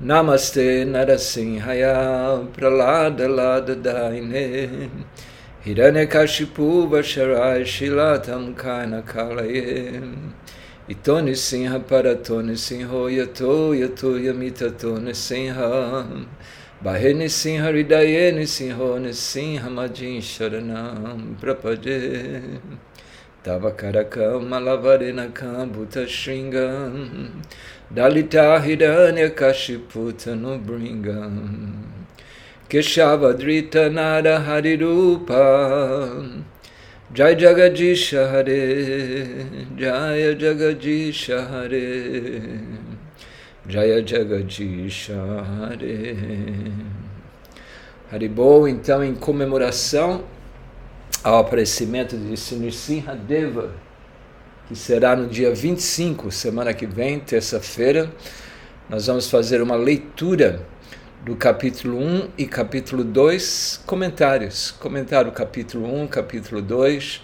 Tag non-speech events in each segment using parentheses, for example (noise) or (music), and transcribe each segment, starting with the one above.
Namaste Narasimhaya Pralada Lada Daine Hiranyakashipu Vasharai Shilatam Kaina Kalaye Itoni Sinha Paratoni Sinho Yato Yato Yamitato Nisinha Bahe Nisinha Ridaye Nisinho Nisinha Majin Sharanam Prapade Tavakarakam Malavarinakam Bhuta Shringam Dalita Hidanya Kashiputanu Bringam. Keshavadrita Nada Harirupa. Jai Jagadisha Hare Jaya Jagadisha Hare. Jaya Jagadisha Hare. Haribol, então, em comemoração ao aparecimento de Sinirsinha Deva, que será no dia 25, semana que vem, terça-feira, nós vamos fazer uma leitura do capítulo 1 e capítulo 2, comentários. Comentar o capítulo 1, capítulo 2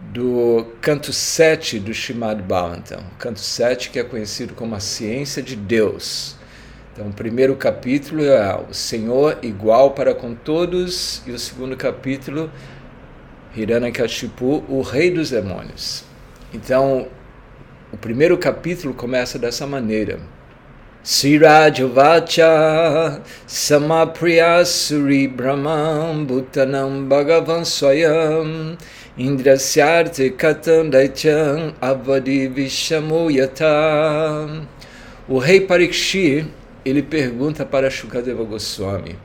do canto 7 do Shimad Bhavantam. Canto 7 que é conhecido como a ciência de Deus. Então, o primeiro capítulo é o Senhor igual para com todos e o segundo capítulo Hiranyakashipu, o rei dos demônios. Então, o primeiro capítulo começa dessa maneira. Sirajuvacha Samapriya Suri Brahman Bhutanam Bhagavan Swayam Indrasyarte Katan Daityam Avadi Vishamuyata O rei Parikshi, ele pergunta para Shukadeva Goswami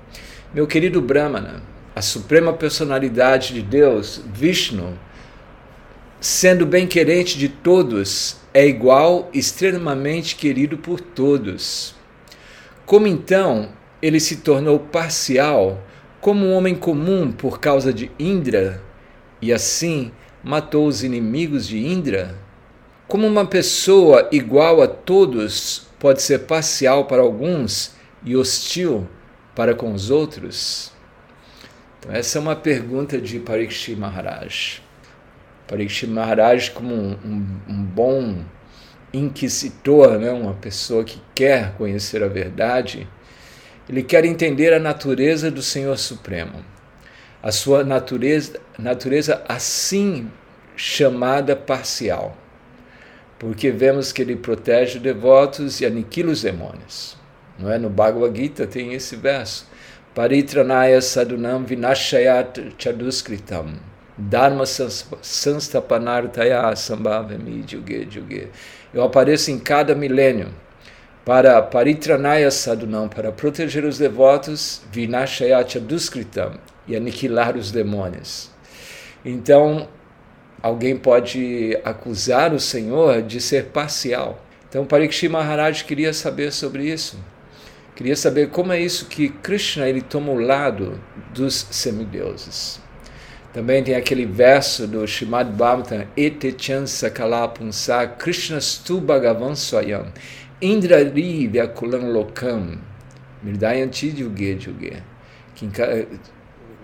Meu querido Brahmana, a suprema personalidade de Deus, Vishnu, sendo bem-querente de todos, é igual, extremamente querido por todos. Como então ele se tornou parcial, como um homem comum por causa de Indra, e assim matou os inimigos de Indra? Como uma pessoa igual a todos pode ser parcial para alguns e hostil para com os outros? Essa é uma pergunta de Parikshit Maharaj. Parikshit Maharaj como um, um, bom inquisitor, né? uma pessoa que quer conhecer a verdade, ele quer entender a natureza do Senhor Supremo, a sua natureza, natureza assim chamada parcial, porque vemos que ele protege devotos e aniquila os demônios. Não é? No Bhagavad Gita tem esse verso, Paritranaya sadunam vinashayat chaduskritam Dharma Sanstapanartaya Sambhavami Yuge Yuge. Eu apareço em cada milênio para Paritranaya Sadhunam, para proteger os devotos, Vinashayatya Duskritam, e aniquilar os demônios. Então, alguém pode acusar o Senhor de ser parcial. Então, Parikshit Maharaj queria saber sobre isso. Queria saber como é isso que Krishna ele toma o lado dos semideuses. Também tem aquele verso do Shrimad Bhagavatam, Etechan Sakalapunsa Krishna Stu Bhagavan Swayam Indrari Vyakulam Lokam Mirdayanti Yuge Yuge que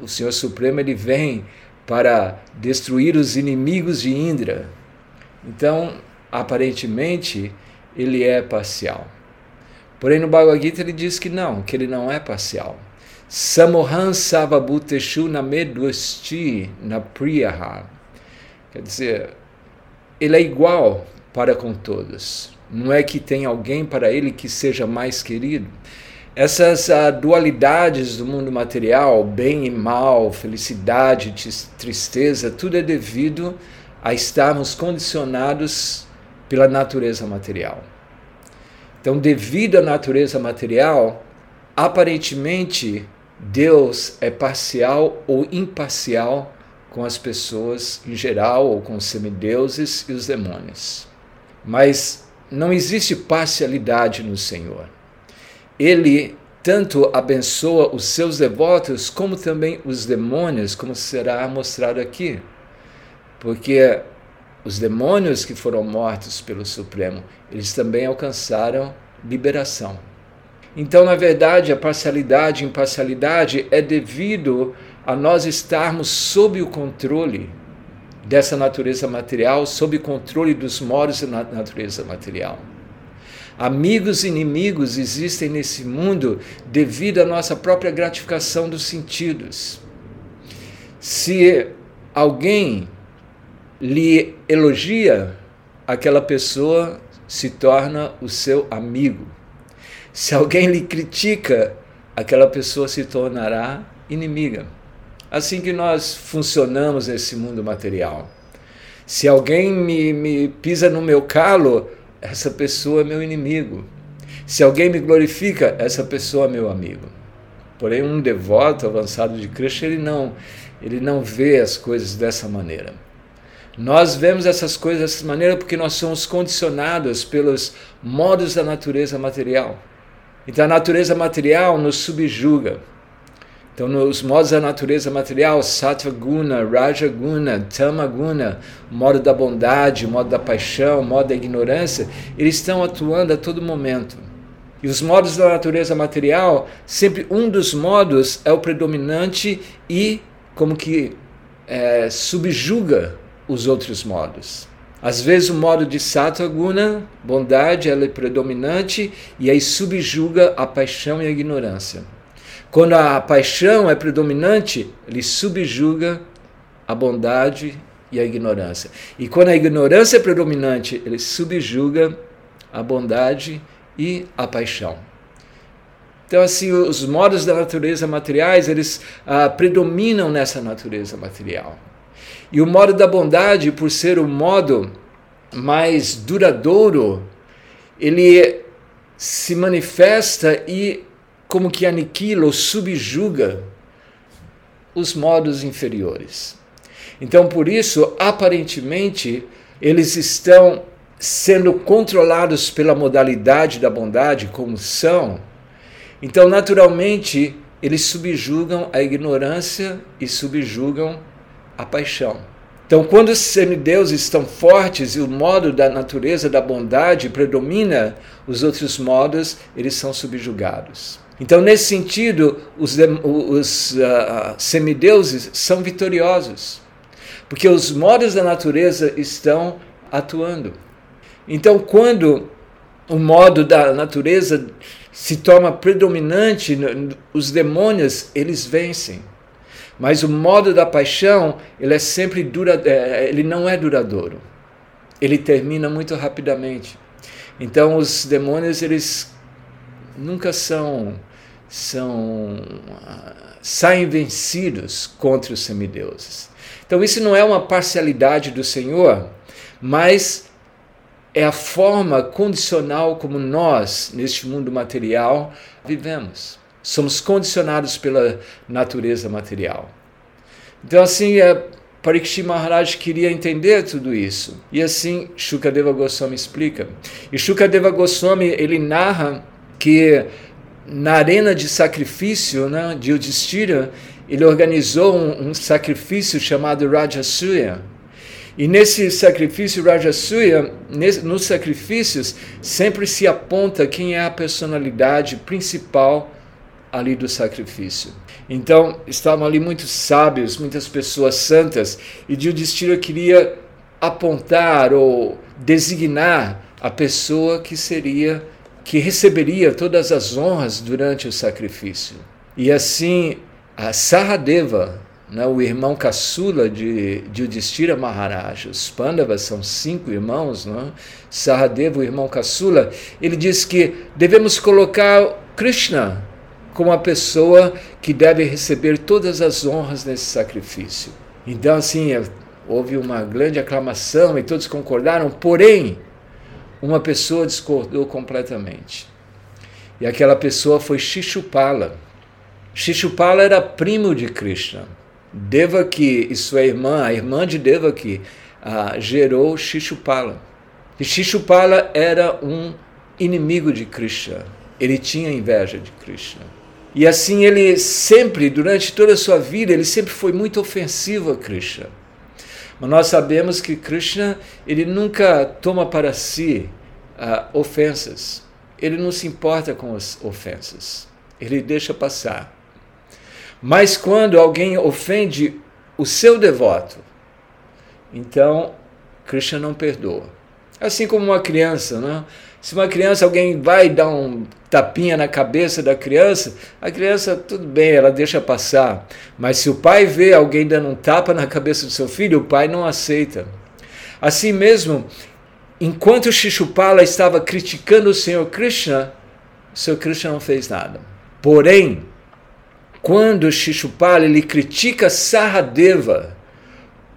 o Senhor Supremo ele vem para destruir os inimigos de Indra. Então, aparentemente, ele é parcial. Porém, no Bhagavad Gita ele diz que não, que ele não é parcial. Samohan Savabhuteshu Namedvasti Napriyaha. Quer dizer, ele é igual para com todos. Não é que tem alguém para ele que seja mais querido. Essas uh, dualidades do mundo material, bem e mal, felicidade, tristeza, tudo é devido a estarmos condicionados pela natureza material. Então, devido à natureza material, aparentemente Deus é parcial ou imparcial com as pessoas em geral, ou com os semideuses e os demônios. Mas não existe parcialidade no Senhor. Ele tanto abençoa os seus devotos, como também os demônios, como será mostrado aqui. Porque os demônios que foram mortos pelo Supremo, eles também alcançaram liberação. Então, na verdade, a parcialidade e imparcialidade é devido a nós estarmos sob o controle dessa natureza material, sob o controle dos modos da natureza material. Amigos e inimigos existem nesse mundo devido à nossa própria gratificação dos sentidos. Se alguém lhe elogia, aquela pessoa se torna o seu amigo. Se alguém lhe critica, aquela pessoa se tornará inimiga. Assim que nós funcionamos nesse mundo material. Se alguém me, me pisa no meu calo, essa pessoa é meu inimigo. Se alguém me glorifica, essa pessoa é meu amigo. Porém, um devoto avançado de Krishna, ele não, ele não vê as coisas dessa maneira. Nós vemos essas coisas dessa maneira porque nós somos condicionados pelos modos da natureza material. Então a natureza material nos subjuga. Então, nos modos da natureza material, Sattva Guna, Raja Guna, Tama Guna, modo da bondade, modo da paixão, modo da ignorância, eles estão atuando a todo momento. E os modos da natureza material, sempre um dos modos é o predominante e como que é, subjuga os outros modos. Às vezes o modo de Sattva Guna, bondade, ela é predominante e aí subjuga a paixão e a ignorância. Quando a paixão é predominante, ele subjuga a bondade e a ignorância. E quando a ignorância é predominante, ele subjuga a bondade e a paixão. Então, assim, os modos da natureza materiais, eles ah, predominam nessa natureza material. E o modo da bondade, por ser o modo mais duradouro, ele se manifesta e como que aniquila ou subjuga os modos inferiores. Então, por isso, aparentemente, eles estão sendo controlados pela modalidade da bondade, como são. Então, naturalmente, eles subjugam a ignorância e subjugam a paixão. Então, quando os semideuses estão fortes e o modo da natureza da bondade predomina os outros modos, eles são subjugados. Então, nesse sentido, os, os uh, semideuses são vitoriosos, porque os modos da natureza estão atuando. Então, quando o modo da natureza se torna predominante, os demônios eles vencem. Mas o modo da paixão ele é sempre dura, é, ele não é duradouro. Ele termina muito rapidamente. Então, os demônios eles nunca são são uh, saem vencidos contra os semideuses. Então isso não é uma parcialidade do Senhor, mas é a forma condicional como nós, neste mundo material, vivemos. Somos condicionados pela natureza material. Então, assim, é, Parikshit Maharaj queria entender tudo isso. E assim, Shukadeva Goswami explica. E Shukadeva Goswami, ele narra que na arena de sacrifício né, de Yudhishthira, ele organizou um, um sacrifício chamado Rajasuya. E nesse sacrifício Rajasuya, nesse, nos sacrifícios, sempre se aponta quem é a personalidade principal ali do sacrifício. Então, estavam ali muitos sábios, muitas pessoas santas, e Yudhishthira queria apontar ou designar a pessoa que seria que receberia todas as honras durante o sacrifício. E assim, a Saradeva, né, o irmão caçula de, de Maharaj, os Pandavas são cinco irmãos, né? Saradeva, o irmão caçula, ele diz que devemos colocar Krishna como a pessoa que deve receber todas as honras nesse sacrifício. Então, assim, houve uma grande aclamação e todos concordaram, porém, uma pessoa discordou completamente. E aquela pessoa foi Shishupala. Shishupala era primo de Krishna. Devaki e sua irmã, a irmã de Devaki, ah, gerou Shishupala. E Shishupala era um inimigo de Krishna. Ele tinha inveja de Krishna. E assim ele sempre, durante toda a sua vida, ele sempre foi muito ofensivo a Krishna. Mas nós sabemos que Krishna ele nunca toma para si uh, ofensas. Ele não se importa com as ofensas. Ele deixa passar. Mas quando alguém ofende o seu devoto, então Krishna não perdoa. Assim como uma criança, né? Se uma criança, alguém vai dar um tapinha na cabeça da criança, a criança, tudo bem, ela deixa passar. Mas se o pai vê alguém dando um tapa na cabeça do seu filho, o pai não aceita. Assim mesmo, enquanto Shishupala estava criticando o Senhor Krishna, o Senhor Krishna não fez nada. Porém, quando Shishupala ele critica Saradeva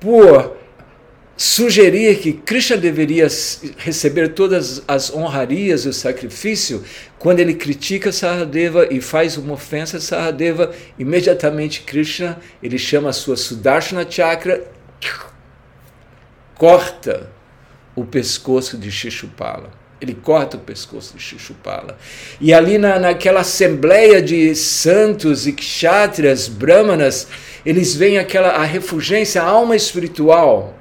por sugerir que Krishna deveria receber todas as honrarias e o sacrifício, quando ele critica Saradeva e faz uma ofensa a Saradeva, imediatamente Krishna ele chama a sua Sudarshana Chakra, corta o pescoço de Shishupala. Ele corta o pescoço de Shishupala. E ali na, naquela assembleia de santos e kshatriyas, brahmanas, eles veem aquela a refugência, a alma espiritual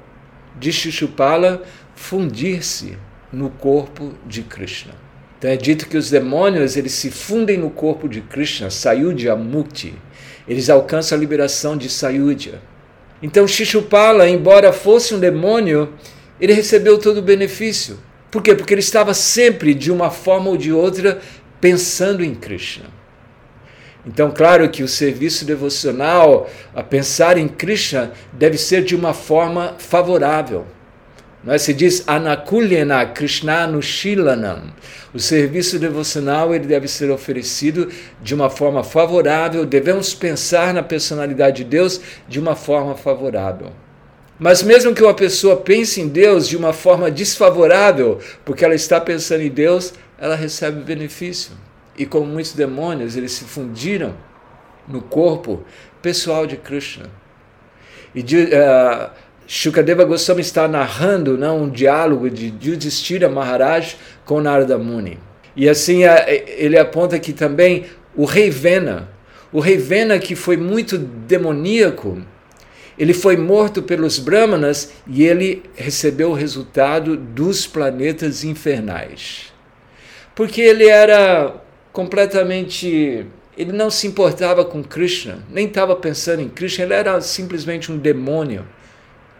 de Shishupala fundir-se no corpo de Krishna. Então é dito que os demônios eles se fundem no corpo de Krishna, Sayudhya Mukti. Eles alcançam a liberação de Sayudhya. Então Shishupala, embora fosse um demônio, ele recebeu todo o benefício. Por quê? Porque ele estava sempre, de uma forma ou de outra, pensando em Krishna. Então, claro que o serviço devocional, a pensar em Krishna, deve ser de uma forma favorável. Não é? Se diz Anakulyana Krishna Nushilanam. O serviço devocional ele deve ser oferecido de uma forma favorável. Devemos pensar na personalidade de Deus de uma forma favorável. Mas mesmo que uma pessoa pense em Deus de uma forma desfavorável, porque ela está pensando em Deus, ela recebe benefício e como muitos demônios, eles se fundiram no corpo pessoal de Krishna. E uh, Shukadeva Goswami está narrando não, um diálogo de Yudhishthira Maharaj com Narada Muni. E assim uh, ele aponta que também o rei Vena, o rei Vena que foi muito demoníaco, ele foi morto pelos Brahmanas e ele recebeu o resultado dos planetas infernais. Porque ele era completamente. Ele não se importava com Krishna, nem estava pensando em Krishna, ele era simplesmente um demônio.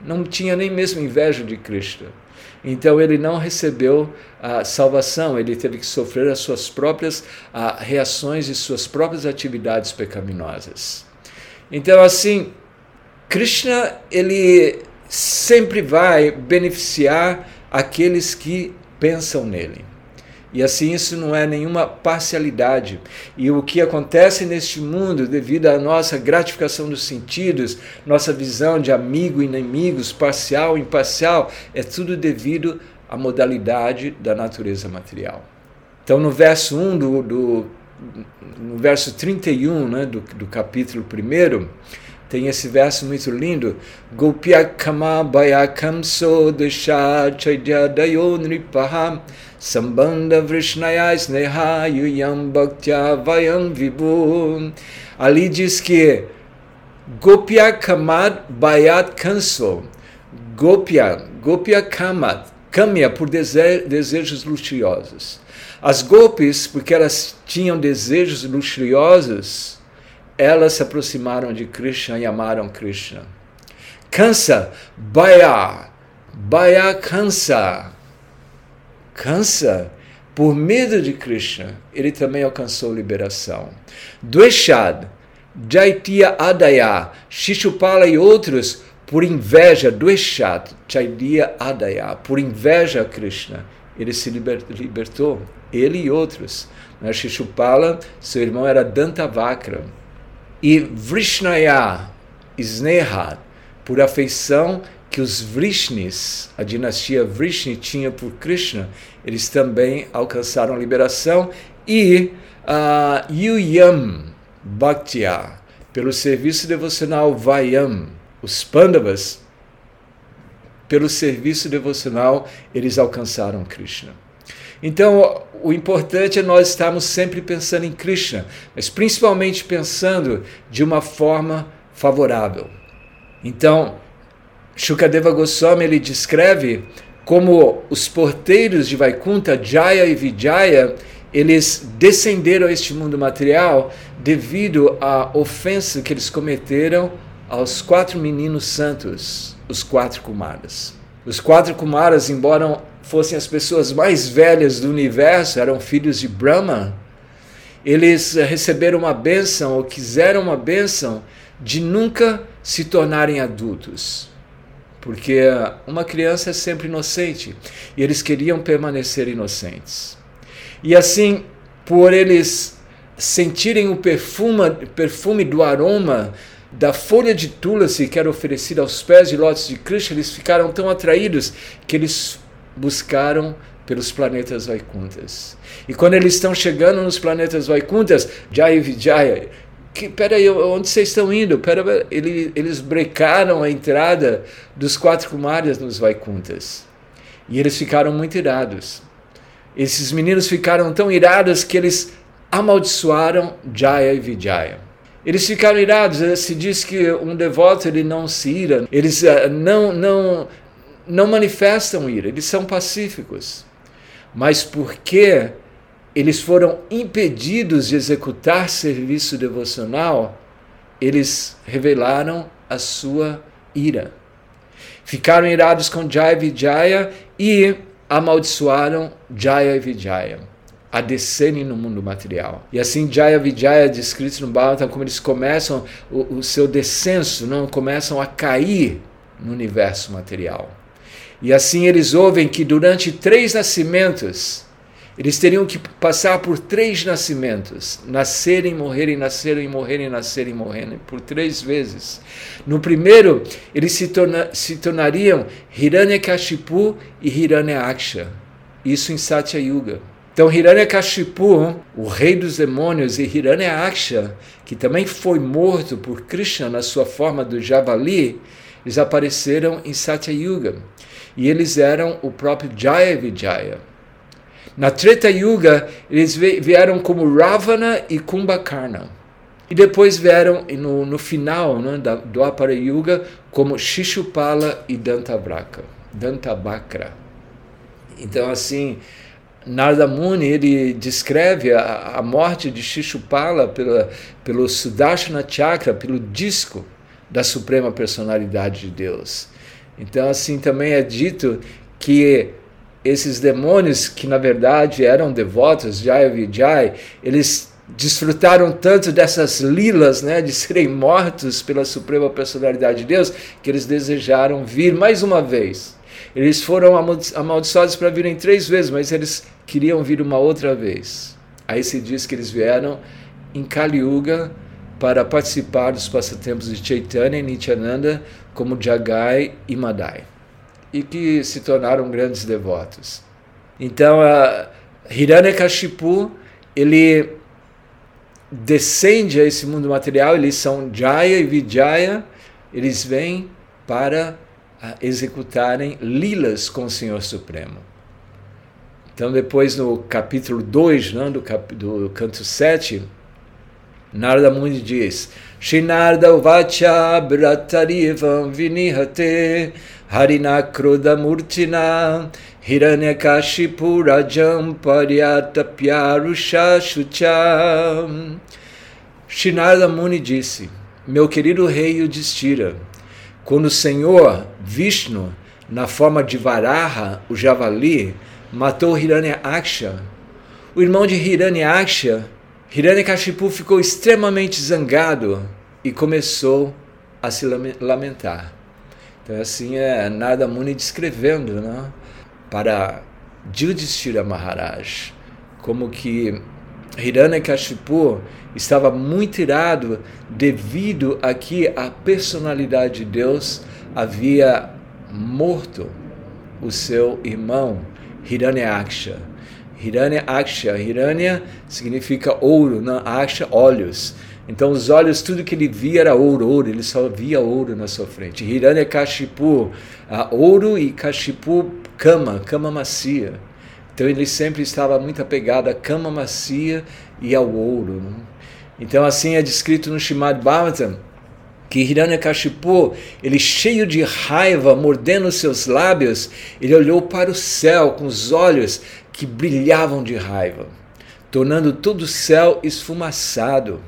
Não tinha nem mesmo inveja de Krishna. Então ele não recebeu a salvação, ele teve que sofrer as suas próprias a, reações e suas próprias atividades pecaminosas. Então assim, Krishna ele sempre vai beneficiar aqueles que pensam nele. E assim isso não é nenhuma parcialidade. E o que acontece neste mundo, devido à nossa gratificação dos sentidos, nossa visão de amigo e inimigos, parcial e imparcial, é tudo devido à modalidade da natureza material. Então, no verso 1 do, do no verso 31 né, do, do capítulo 1, tem esse verso muito lindo. Gopya kama so desha chaidya dayo Sambandha Vrishnaya Sneha Yuyam Bhaktya Vayam Vibhu. Ali diz que Gopya Kamat Bayat Kanso. Gopya, Gopya Kamat, Kamya por desejos luxuriosos. As golpes, porque elas tinham desejos luxuriosos, elas se aproximaram de Krishna e amaram Krishna. Kansa, Baya, Baya Kansa cansa, por medo de Krishna, ele também alcançou liberação. Dveshad, Jaitya Adaya, Shishupala e outros, por inveja, Dveshad, Jaitya Adaya, por inveja a Krishna, ele se libertou, ele e outros. Né? Shishupala, seu irmão era Dantavakra. E Vrishnaya, Sneha, por afeição que os Vrishnis, a dinastia Vrishni tinha por Krishna, eles também alcançaram liberação e uh, Yuyam Bhaktya, pelo serviço devocional Vayam, os Pandavas, pelo serviço devocional, eles alcançaram Krishna. Então, o importante é nós estarmos sempre pensando em Krishna, mas principalmente pensando de uma forma favorável. Então, Shukadeva Goswami ele descreve como os porteiros de Vaikunta, Jaya e Vijaya, eles descenderam a este mundo material devido à ofensa que eles cometeram aos quatro meninos santos, os quatro Kumaras. Os quatro Kumaras, embora fossem as pessoas mais velhas do universo, eram filhos de Brahma, eles receberam uma bênção ou quiseram uma bênção de nunca se tornarem adultos. Porque uma criança é sempre inocente e eles queriam permanecer inocentes. E assim, por eles sentirem o perfume, do aroma da folha de tulasi que era oferecida aos pés de lótus de Krishna, eles ficaram tão atraídos que eles buscaram pelos planetas Vaikuntas. E quando eles estão chegando nos planetas Vaikuntas, Jaya Vijaya, que, peraí, onde vocês estão indo? Pera, eles, eles brecaram a entrada dos quatro Kumaras nos Vaikuntas. E eles ficaram muito irados. Esses meninos ficaram tão irados que eles amaldiçoaram Jaya e Vijaya. Eles ficaram irados, se diz que um devoto ele não se ira, eles uh, não, não, não manifestam ira, eles são pacíficos. Mas porque eles foram impedidos de executar serviço devocional, eles revelaram a sua ira. Ficaram irados com Jaya Vijaya e amaldiçoaram Jaya Vijaya a descerem no mundo material. E assim Jaya Vijaya descritos no Bhagavatam como eles começam o, o seu descenso, não começam a cair no universo material. E assim eles ouvem que durante três nascimentos eles teriam que passar por três nascimentos: nascerem, morrerem, nascerem, morrerem, nascerem, morrerem, por três vezes. No primeiro, eles se, torna, se tornariam Hiranyakashipu e Hiranyaksha. Isso em Satya Yuga. Então Hiranyakashipu, o rei dos demônios, e Hiranyaksha, que também foi morto por Krishna na sua forma do javali, eles apareceram em Satya Yuga. E eles eram o próprio Jaya Vijaya. Na Treta Yuga, eles vieram como Ravana e Kumbhakarna. E depois vieram no, no final né, da, do Apara Yuga como Shishupala e Dantabhakra. Dantabhakra. Então, assim, Narada Muni ele descreve a, a morte de Shishupala pela, pelo Sudarshana Chakra, pelo disco da Suprema Personalidade de Deus. Então, assim, também é dito que esses demônios, que na verdade eram devotos, Jaya Vijay, eles desfrutaram tanto dessas lilas, né, de serem mortos pela Suprema Personalidade de Deus, que eles desejaram vir mais uma vez. Eles foram amaldiçoados para virem três vezes, mas eles queriam vir uma outra vez. Aí se diz que eles vieram em Kali Yuga para participar dos passatempos de Chaitanya e Nityananda como Jagai e Madai e que se tornaram grandes devotos. Então, Hiranyakashipu, ele descende a esse mundo material, eles são Jaya e Vijaya, eles vêm para executarem lilas com o Senhor Supremo. Então, depois no capítulo 2, né, do, cap, do canto 7, Narada Muni diz: Shinarda Vacha Bratarivam Vinihate Harinakroda Murtina Hiranyakashipu Rajam Paryatapyarusha Shucha. Shinarda Muni disse: Meu querido rei Yudhishthira, quando o Senhor Vishnu, na forma de Varaha, o javali, matou Hiranyaksha. O irmão de Hiranyaksha, Hiranyakashipu, ficou extremamente zangado e começou a se lamentar. Então, assim é Nada Muni descrevendo né, para Yudhishthira Maharaj como que Hiranyakashipu estava muito irado devido a que a personalidade de Deus havia morto o seu irmão Hiranyaksha. Hiranyaksha, Hiranya significa ouro, não, Aksha, olhos. Então os olhos, tudo que ele via era ouro, ouro, ele só via ouro na sua frente. Hiranyakashipu, uh, ouro e Kashipu, cama, cama macia. Então ele sempre estava muito apegado à cama macia e ao ouro. Né? Então assim é descrito no Shimad Bhagavatam, que Hiranyakashipu, ele cheio de raiva, mordendo seus lábios, ele olhou para o céu com os olhos que brilhavam de raiva, tornando todo o céu esfumaçado.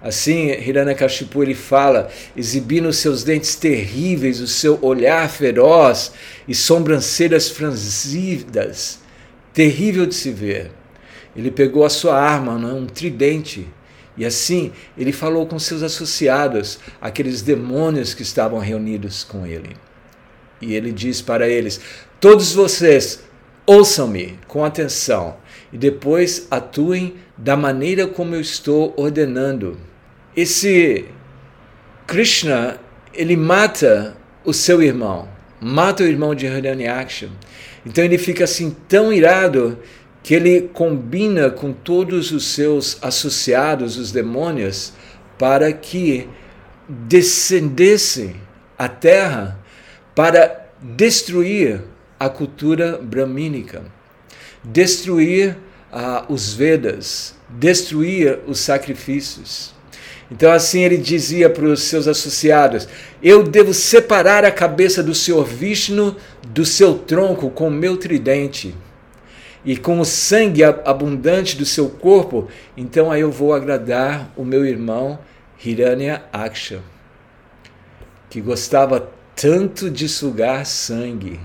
Assim, Hiranyakashipu ele fala, exibindo seus dentes terríveis, o seu olhar feroz e sobrancelhas franzidas, terrível de se ver. Ele pegou a sua arma, né, um tridente, e assim ele falou com seus associados, aqueles demônios que estavam reunidos com ele. E ele diz para eles: Todos vocês, ouçam-me com atenção e depois atuem da maneira como eu estou ordenando. Esse Krishna, ele mata o seu irmão, mata o irmão de Hiranyaksha. Então ele fica assim tão irado que ele combina com todos os seus associados, os demônios, para que descendessem à terra para destruir a cultura bramínica, destruir uh, os Vedas, destruir os sacrifícios. Então, assim ele dizia para os seus associados: Eu devo separar a cabeça do Senhor Vishnu do seu tronco com meu tridente. E com o sangue abundante do seu corpo, então aí eu vou agradar o meu irmão Hiranya Aksha, que gostava tanto de sugar sangue,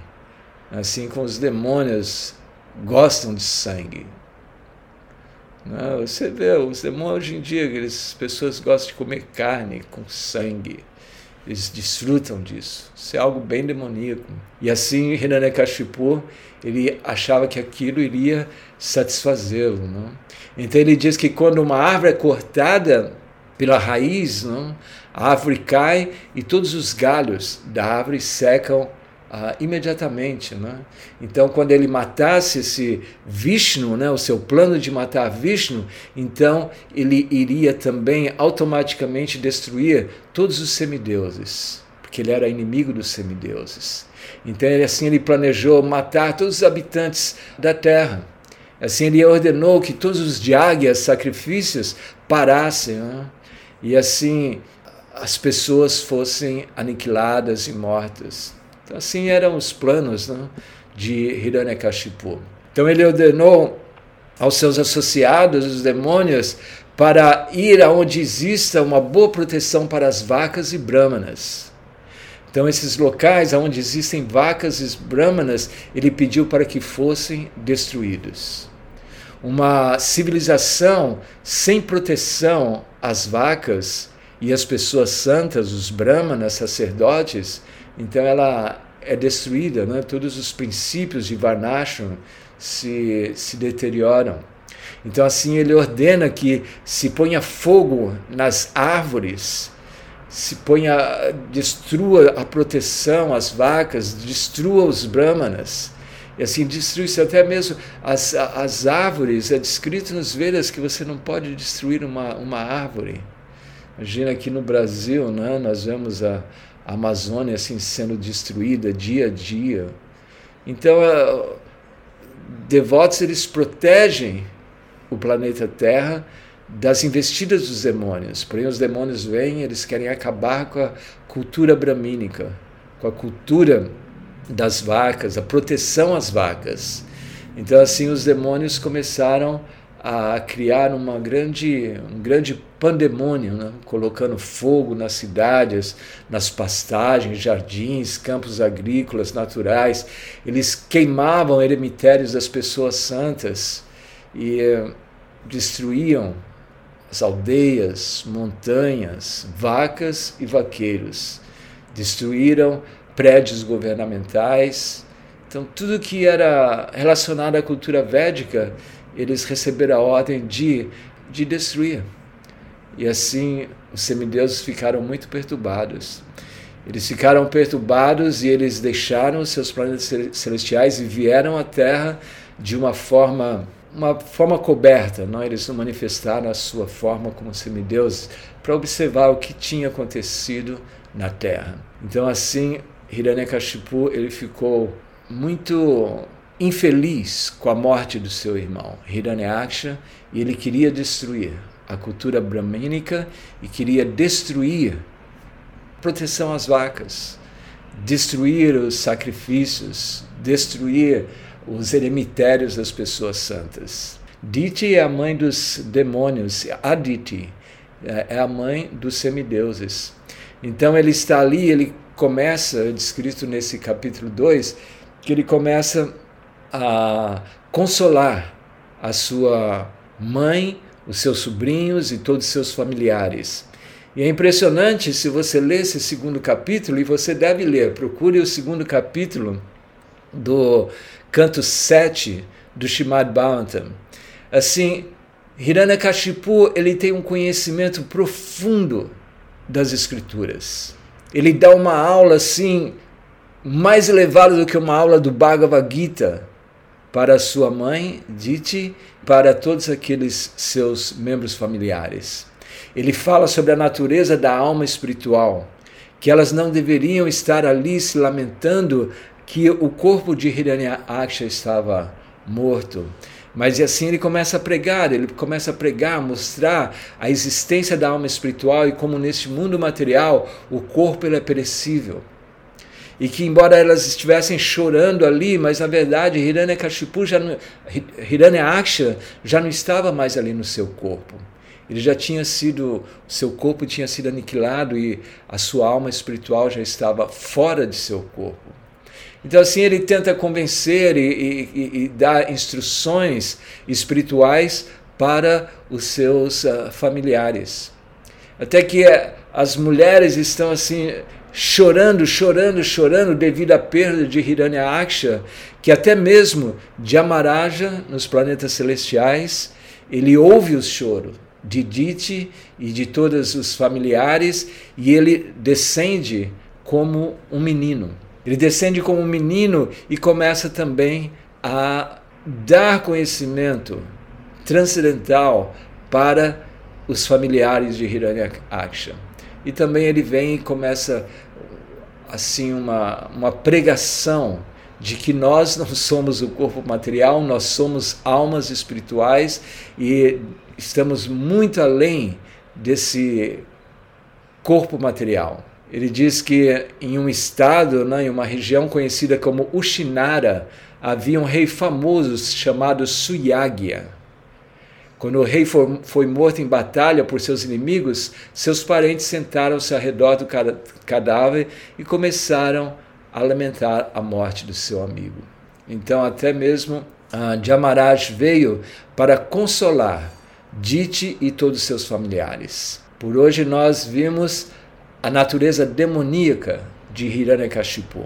assim como os demônios gostam de sangue. Não, você vê, os demônios hoje em dia, as pessoas gostam de comer carne com sangue. Eles desfrutam disso. Isso é algo bem demoníaco. E assim, Hiranyakashipu, ele achava que aquilo iria satisfazê-lo. Não? Então ele diz que quando uma árvore é cortada pela raiz, não? a árvore cai e todos os galhos da árvore secam ah, imediatamente. Né? Então, quando ele matasse esse Vishnu, né, o seu plano de matar Vishnu, então ele iria também automaticamente destruir todos os semideuses, porque ele era inimigo dos semideuses. Então, ele, assim, ele planejou matar todos os habitantes da terra. Assim, ele ordenou que todos os diáguias, sacrifícios, parassem. Né? E assim, as pessoas fossem aniquiladas e mortas. Assim eram os planos né, de Hiranyakashipu. Então ele ordenou aos seus associados, os demônios, para ir aonde exista uma boa proteção para as vacas e brahmanas. Então, esses locais onde existem vacas e brahmanas, ele pediu para que fossem destruídos. Uma civilização sem proteção às vacas e às pessoas santas, os brahmanas, sacerdotes, então ela é destruída, né? todos os princípios de Varnashram se, se deterioram. Então, assim, ele ordena que se ponha fogo nas árvores, se ponha, destrua a proteção, as vacas, destrua os brahmanas. E assim, destrui-se até mesmo as, as árvores. É descrito nos Vedas que você não pode destruir uma, uma árvore. Imagina aqui no Brasil, né? nós vemos a, a Amazônia assim sendo destruída dia a dia. Então, uh, devotos eles protegem o planeta Terra das investidas dos demônios. Porém, os demônios vêm, eles querem acabar com a cultura bramínica, com a cultura das vacas, a proteção às vacas. Então, assim, os demônios começaram a criar uma grande, um grande pandemônio, né? colocando fogo nas cidades, nas pastagens, jardins, campos agrícolas, naturais. Eles queimavam eremitérios das pessoas santas e eh, destruíam as aldeias, montanhas, vacas e vaqueiros. Destruíram prédios governamentais. Então, tudo que era relacionado à cultura védica eles receberam a ordem de, de destruir. E assim os semideuses ficaram muito perturbados. Eles ficaram perturbados e eles deixaram os seus planetas celestiais e vieram à Terra de uma forma uma forma coberta, não? eles não manifestaram a sua forma como semideuses para observar o que tinha acontecido na Terra. Então assim, Hiranyakashipu ele ficou muito infeliz com a morte do seu irmão, Hiranyaksha, e ele queria destruir a cultura brahmínica e queria destruir proteção às vacas, destruir os sacrifícios, destruir os eremitérios das pessoas santas. Diti é a mãe dos demônios, Aditi. é, é a mãe dos semideuses. Então ele está ali, ele começa, é descrito nesse capítulo 2, que ele começa a consolar a sua mãe, os seus sobrinhos e todos os seus familiares. E é impressionante se você ler esse segundo capítulo, e você deve ler, procure o segundo capítulo do canto 7 do Shimad Bhagavatam. Assim, Hiranyakashipu ele tem um conhecimento profundo das escrituras. Ele dá uma aula assim mais elevada do que uma aula do Bhagavad Gita para sua mãe, Diti, para todos aqueles seus membros familiares. Ele fala sobre a natureza da alma espiritual, que elas não deveriam estar ali se lamentando que o corpo de Hiranyaksha estava morto. Mas e assim ele começa a pregar, ele começa a pregar, mostrar a existência da alma espiritual e como neste mundo material o corpo ele é perecível. E que embora elas estivessem chorando ali, mas na verdade Hiranyakashipu já não, Hiranyaksha já não estava mais ali no seu corpo. Ele já tinha sido, seu corpo tinha sido aniquilado e a sua alma espiritual já estava fora de seu corpo. Então, assim, ele tenta convencer e, e, e dar instruções espirituais para os seus uh, familiares. Até que uh, as mulheres estão assim chorando, chorando, chorando devido à perda de Hiranyaksha, que até mesmo de Amaraja, nos planetas celestiais, ele ouve o choro de Diti e de todos os familiares, e ele descende como um menino. Ele descende como um menino e começa também a dar conhecimento transcendental para os familiares de Hiranyaksha. E também ele vem e começa assim uma, uma pregação de que nós não (laughs) somos o corpo material, nós somos almas espirituais e estamos muito além desse corpo material. Ele diz que em um estado, né, em uma região conhecida como Ushinara, havia um rei famoso chamado Suyagya. Quando o rei foi, morto em batalha por seus inimigos, seus parentes sentaram-se ao redor do cadáver e começaram a lamentar a morte do seu amigo. Então, até mesmo Jamaraj veio para consolar Dite e todos os seus familiares. Por hoje nós vimos a natureza demoníaca de Hiranyakashipu.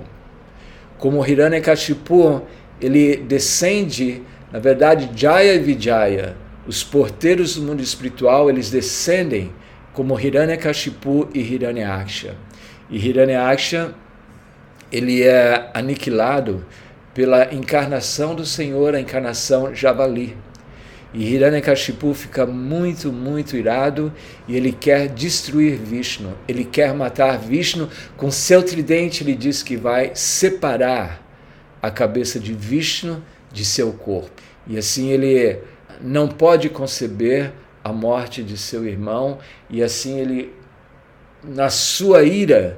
Como Hiranyakashipu, ele descende, na verdade, Jaya e Vijaya, os porteiros do mundo espiritual, eles descendem como Hiranyakashipu e Hiranyaksha. E Hiranyaksha, ele é aniquilado pela encarnação do Senhor, a encarnação Javali. E Hiranyakashipu fica muito, muito irado e ele quer destruir Vishnu. Ele quer matar Vishnu. Com seu tridente, ele diz que vai separar a cabeça de Vishnu de seu corpo. E assim ele não pode conceber a morte de seu irmão, e assim ele, na sua ira,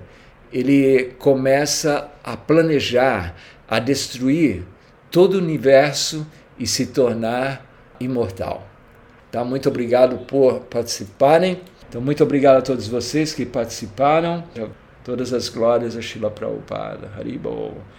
ele começa a planejar, a destruir todo o universo e se tornar imortal. Tá? Muito obrigado por participarem. Então, muito obrigado a todos vocês que participaram. Todas as glórias a Shila Prabhupada. Haribol.